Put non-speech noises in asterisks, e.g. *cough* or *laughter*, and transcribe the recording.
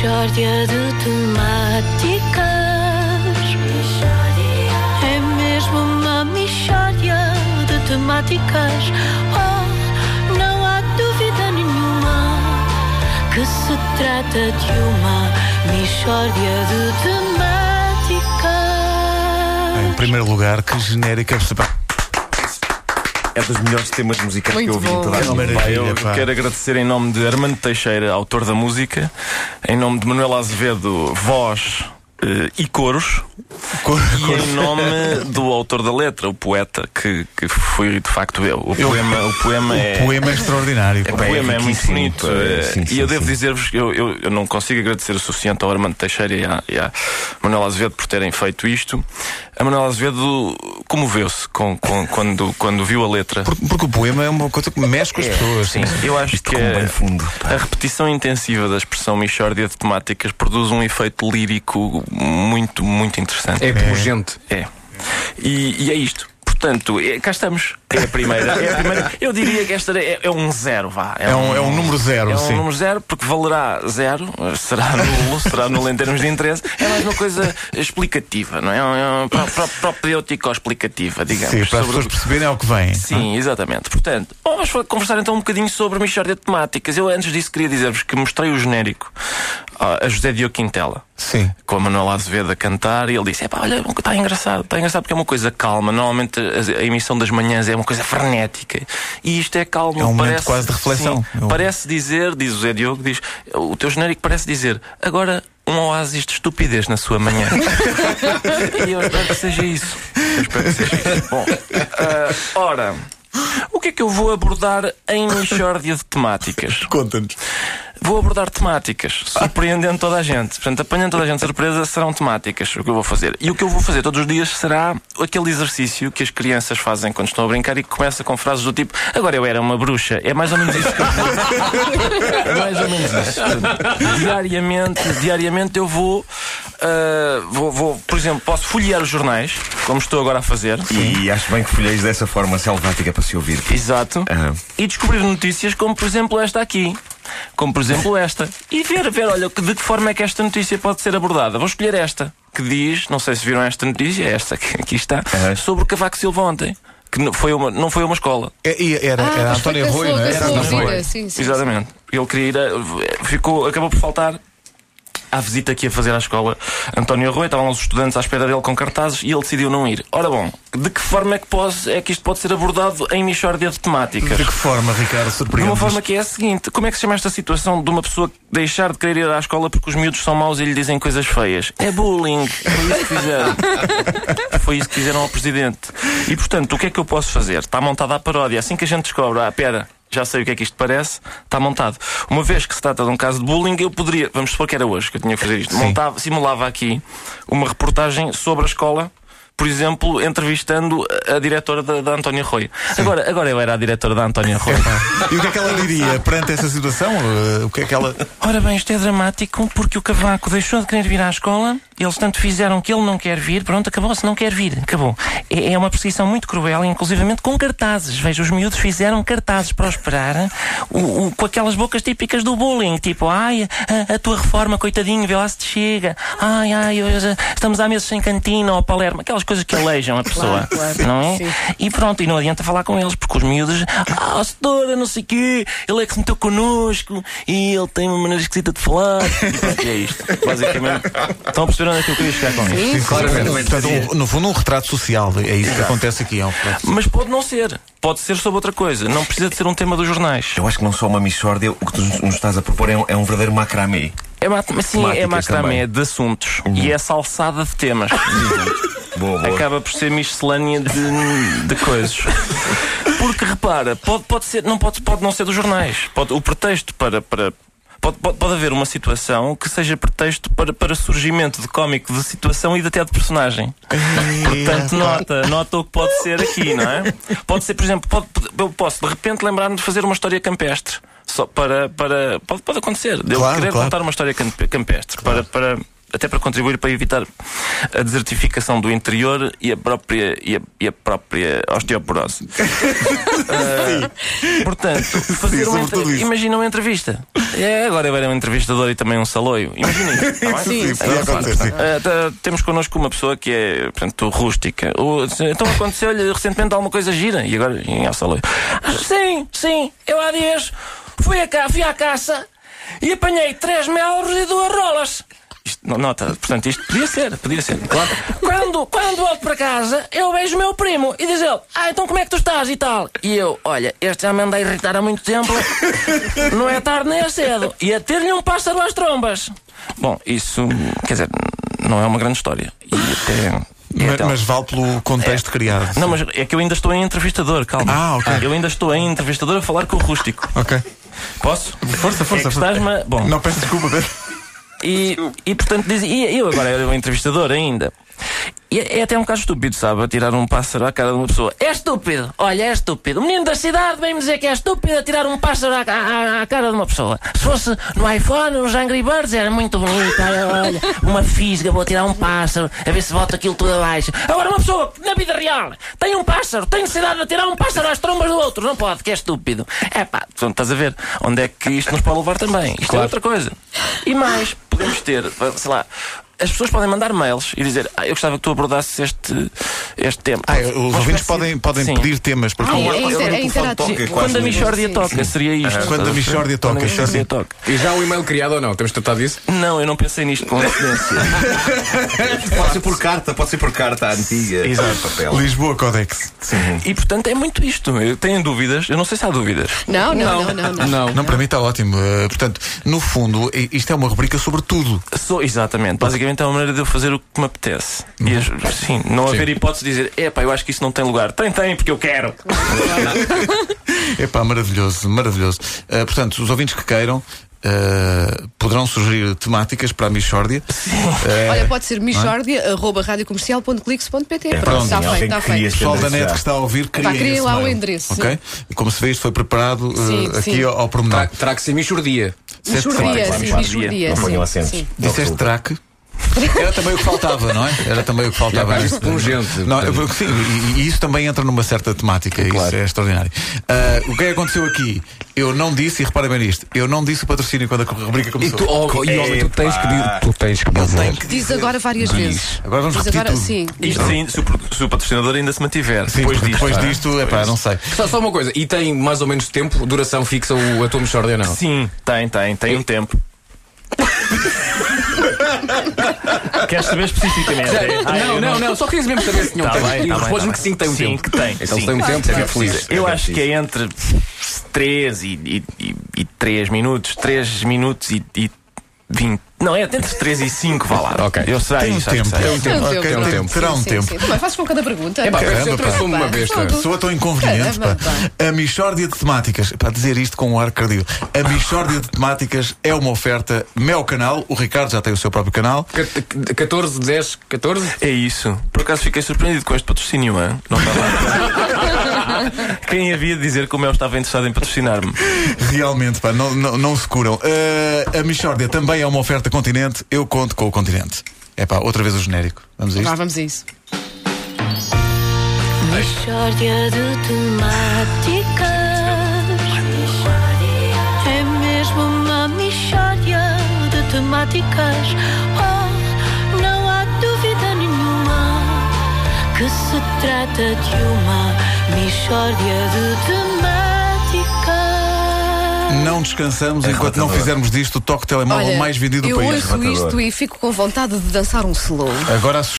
Mishória de temáticas. É mesmo uma mishória de temáticas. Oh, não há dúvida nenhuma que se trata de uma mishória de temáticas. Em primeiro lugar, que genérica. É dos melhores temas musicais que eu Muito ouvi em toda a É vida. Eu pá. quero agradecer em nome de Armando Teixeira, autor da música, em nome de Manuel Azevedo, voz eh, e coros, Cor- e cor- em nome do autor da letra, o poeta, que, que fui de facto eu. O poema, o poema é. O poema é extraordinário. O pá. poema é muito riquíssimo, bonito eh, Sim, e sim, eu devo sim. dizer-vos que eu, eu, eu não consigo agradecer o suficiente ao Armando Teixeira e à, e à Manuel Azevedo por terem feito isto. A Manuel Azevedo comoveu-se com, com- quando, quando viu a letra. Por- Porque o poema é uma coisa que mexe com as pessoas. Sim, eu acho Isto que é- fundo. a repetição intensiva da expressão Michórdia de temáticas produz um efeito lírico muito, muito interessante. É pungente. É. E, e é isto. Portanto, é- cá estamos. É a primeira. É a primeira. Eu diria que esta é, é um zero, vá. É um, é um número zero, É um sim. número zero porque valerá zero, será nulo, será nulo em termos de interesse. É mais uma coisa explicativa, não é? É pró- pró- propedêutico-explicativa, digamos. Sim, para as pessoas perceberem ao que vem. Sim, exatamente. Portanto, vamos conversar então um bocadinho sobre a Michórdia de Temáticas. Eu antes disso queria dizer-vos que mostrei o genérico ah, a José Diogo Quintela. Sim. Com a Manuela Azevedo a cantar e ele disse: olha, está engraçado, está engraçado porque é uma coisa calma. Normalmente a, a emissão das manhãs é uma coisa frenética e isto é calmo. É um momento parece, quase de reflexão. Sim, um- Parece dizer, diz o José Diogo, diz: o teu genérico parece dizer, agora um oásis de estupidez na sua manhã. *laughs* e eu espero que seja isso. Eu espero que seja isso. Bom, ah, ora, o que é que eu vou abordar em Michórdia de temáticas? Conta-nos. Vou abordar temáticas, surpreendendo toda a gente. Portanto, apanhando toda a gente de surpresa, serão temáticas o que eu vou fazer. E o que eu vou fazer todos os dias será aquele exercício que as crianças fazem quando estão a brincar e que começa com frases do tipo Agora eu era uma bruxa. É mais ou menos isso que eu vou. É mais ou menos isso. Portanto, diariamente, diariamente eu vou, ah, vou, vou, por exemplo, posso folhear os jornais, como estou agora a fazer. E acho bem que folheis dessa forma selvática para se ouvir. Exato. Aham. E descobrir notícias como, por exemplo, esta aqui. Como, por exemplo, esta. E ver, ver, olha, de que forma é que esta notícia pode ser abordada. Vou escolher esta, que diz, não sei se viram esta notícia, é esta que aqui está, Aham. sobre o Cavaco Silva ontem. Que não foi uma, não foi uma escola. É- e Era, Ah, era António com a Rui, sua- não é? Era António. Rui. Sim, sim, Exatamente. Ele queria ir. a- ficou, acabou por faltar. À visita que ia fazer à escola António Rui, estavam os estudantes à espera dele com cartazes e ele decidiu não ir. Ora bom, de que forma é que, pode, é que isto pode ser abordado em Michórdia de temáticas? De que forma, Ricardo, De surpreende uma forma que é a seguinte: como é que se chama esta situação de uma pessoa deixar de querer ir à escola porque os miúdos são maus e lhe dizem coisas feias? É bullying. Foi isso que fizeram. *laughs* Foi isso que fizeram ao presidente. E portanto, o que é que eu posso fazer? Está montada a paródia. Assim que a gente descobre, ah, pera. Já sei o que é que isto parece, está montado. Uma vez que se trata de um caso de bullying, eu poderia, vamos supor que era hoje que eu tinha que fazer isto, Sim. montava, simulava aqui uma reportagem sobre a escola, por exemplo, entrevistando a, diretora da, da Antónia Rui. Agora, agora eu era a diretora da Antónia Rui. *laughs* E o que é que ela diria perante essa situação? Eh, O que é que ela. Ora bem, isto é dramático porque o Cavaco deixou de querer vir à escola, eles tanto fizeram que ele não quer vir, pronto, acabou-se, não quer vir, acabou. É, é uma perseguição muito cruel, inclusivamente com cartazes. Veja, os miúdos fizeram cartazes para o esperar, o- o- com aquelas bocas típicas do bullying, tipo, ai, a, a tua reforma, coitadinho, vê lá se te chega, ai, ai, hoje estamos há meses sem cantina ou Palermo, aquelas coisas que aleijam a pessoa, claro. não é? Sim. E pronto, e não adianta falar com eles, porque os miúdos, ah, setora, não sei o quê, ele é que se meteu connosco e ele tem uma maneira esquisita de falar. E *laughs* pronto, é isto. Basicamente, estão a perceber onde é que eu queria chegar com isto. Sim, Claramente. Portanto, um- no fundo, um retrato social. É isso que acontece aqui. É um Mas pode não ser. Pode ser sobre outra coisa. Não precisa de ser um tema dos jornais. Eu acho que não só uma missórdia, o que tu nos estás a propor é um, é um verdadeiro macramê. É, ma sim, é macramé de assuntos e é salsada de temas. Boa, boa. Acaba por ser miscelânea de, de coisas. Porque repara, pode, pode, ser, não pode, pode não ser dos jornais. Pode, o pretexto para. para Pode, pode, pode haver uma situação que seja pretexto para, para surgimento de cómico de situação e até de personagem. Portanto, nota, nota o que pode ser aqui, não é? Pode ser, por exemplo, pode, eu posso de repente lembrar-me de fazer uma história campestre. Só para. para pode, pode acontecer. De eu Claro, querer claro. contar uma história campe- campestre. Para, para, até para contribuir para evitar a desertificação do interior e a própria, e a, e a própria osteoporose. *laughs* Ah, portanto, fazer uma sobretudo entre- imagina uma entrevista. É, agora eu era um entrevistador e também um saloio. Imaginem. tá? *laughs* Sim, Agora, sim. tá- temos connosco uma pessoa que é, portanto, rústica. O- então aconteceu-lhe recentemente alguma coisa gira e agora em saloio. "Ah, Sim, sim, eu há dias fui, a cá, fui à caça e apanhei três melros e duas rolas. Isto, no- nota, portanto, isto podia ser, podia ser. Claro. Quando, quando volto para casa, eu vejo o meu primo e diz ele: Ah, então como é que tu estás e tal? E eu, olha, este já me anda a irritar há muito tempo, não é tarde nem é cedo, e a ter-lhe um pássaro às trombas. Bom, isso, quer dizer, não é uma grande história. E até. Mas, até- mas vale pelo contexto criado. Não, mas é que eu ainda estou em entrevistador, calma. Ah, ok. Eu ainda estou em entrevistador a falar com o rústico. Ok. Posso? Força, força, É força. Bom, Não peço desculpa, Pedro. E, e portanto diz, e eu agora era um entrevistador ainda. E é é até um bocado estúpido, sabe? Tirar um pássaro à cara de uma pessoa. É estúpido! Olha, é estúpido. O menino da cidade vem-me dizer que é estúpido tirar um pássaro à, à- à cara de uma pessoa. Se fosse no iPhone, os Angry Birds era muito bonito. Olha, olha, uma fisga, vou tirar um pássaro, a ver se volta aquilo tudo abaixo. Agora, uma pessoa na vida real tem um pássaro, tem necessidade de tirar um pássaro às trombas do outro. Não pode, que é estúpido. É pá, estás a ver onde é que isto nos pode levar também. Isto é outra coisa. E mais, podemos ter, sei lá. As pessoas podem mandar mails e dizer ah, eu gostava que tu abordasses este, este tema. Ah, os ouvintes podem, podem Sim. pedir temas para Ah, é, é, é toca, Quando a. Michórdia Sim, toca, sim. seria isto. Quando a? Michórdia toca, Michórdia sim. toca. E já o e-mail criado ou não? Temos tratado disso? Não, eu não pensei nisto com antecedência. *laughs* Pode ser por carta, pode ser por carta antiga. Exato. Papel. Lisboa Codex. e portanto é muito isto. Eu tenho dúvidas, eu não sei se há dúvidas. Não, não, não, não. não. Não. Não, para mim está ótimo. Eh, portanto, no fundo, isto é uma rubrica sobre tudo. Sou, exatamente. Basicamente é uma maneira de eu fazer o que me apetece. E as- sim, não haver hipótese de dizer, epá, eu acho que isso não tem lugar. Tem, tem, porque eu quero. *laughs* Epá, maravilhoso, maravilhoso. Eh, portanto, os ouvintes que queiram eh, poderão sugerir temáticas para a Michórdia. Eh, Olha, pode ser michordia, arroba radiocomercial.clix.pt. Pronto, pronto, está feito, está feito. este pessoal da net já. que está a ouvir, cria esse lá o endereço, Ok? Como se vê, isto foi preparado eh, Sim, aqui sim. ao, ao pormenor. Terá, que ser Michordia. Michordia, Claro, sim, claro. michordia. Não sim, ponham acentos. sim. Disseste traque? Era também o que faltava, não é? Era também o que faltava. E é mais pungente. Não, eu- sim, e, e isso também entra numa certa temática, isso é extraordinário. Ah, o que é que aconteceu aqui? Eu não disse, e repara bem nisto, eu não disse o patrocínio quando a rubrica E começou. tu, oh, e homem, tu tens que dizer. Tu tens que dizer. Diz agora várias vezes. Agora vamos Diz repetir agora, tudo. sim. Isto sim, se o, se o patrocinador ainda se mantiver. Sim, depois disto. depois não é? disto, epá, não sei. Só, só uma coisa, e tem mais ou menos tempo, duração fixa o, a tua Michordia ou não? Sim, tem, tem, tem um tempo. Queres saber especificamente? Ah, eu não, não, não, só queria mesmo saber se tinha um Tá tempo. bem, E tá respondes-me tá que sim, tem um Sim, tempo. que tem. Então sim. se tem um tempo, fica feliz. Eu acho que é entre 3 e, e, e 3 minutos, 3 minutos e, e 20. Não, é entre 3 e 5, vá lá. Ok. Eu sei, Tem um tempo. sei. Tem um tempo. Tem um Ok, tempo, tem- tem um tempo. Terá um Sim, tempo. sim. Também fazes com cada pergunta. É pá, que eu Pá, transformo uma besta. Soa tão inconveniente, pá. Caramba, A Michórdia de Temáticas, para dizer isto com um ar cardíaco, a Michórdia de Temáticas é uma oferta meu canal, o Ricardo já tem o seu próprio canal. Ca- 14, 10, 14? É isso. Por acaso fiquei surpreendido com este patrocínio, hein? não estava. *laughs* Quem havia de dizer que o Mel estava interessado em patrocinar-me? Realmente, pá, não, não, não se curam. Uh, a Michórdia também é uma oferta continente, eu conto com o continente. É pá, outra vez o genérico. Vamos a Vá, isto? vamos a isso. Mixórdia de temáticas. É mesmo uma mixórdia de temáticas. Oh, não há dúvida nenhuma que se trata de uma mixórdia de temáticas. Não descansamos É enquanto não fizermos disto o toque telemóvel Olha, mais vendido do eu país. ouço isto e fico com vontade de dançar um slow. Agora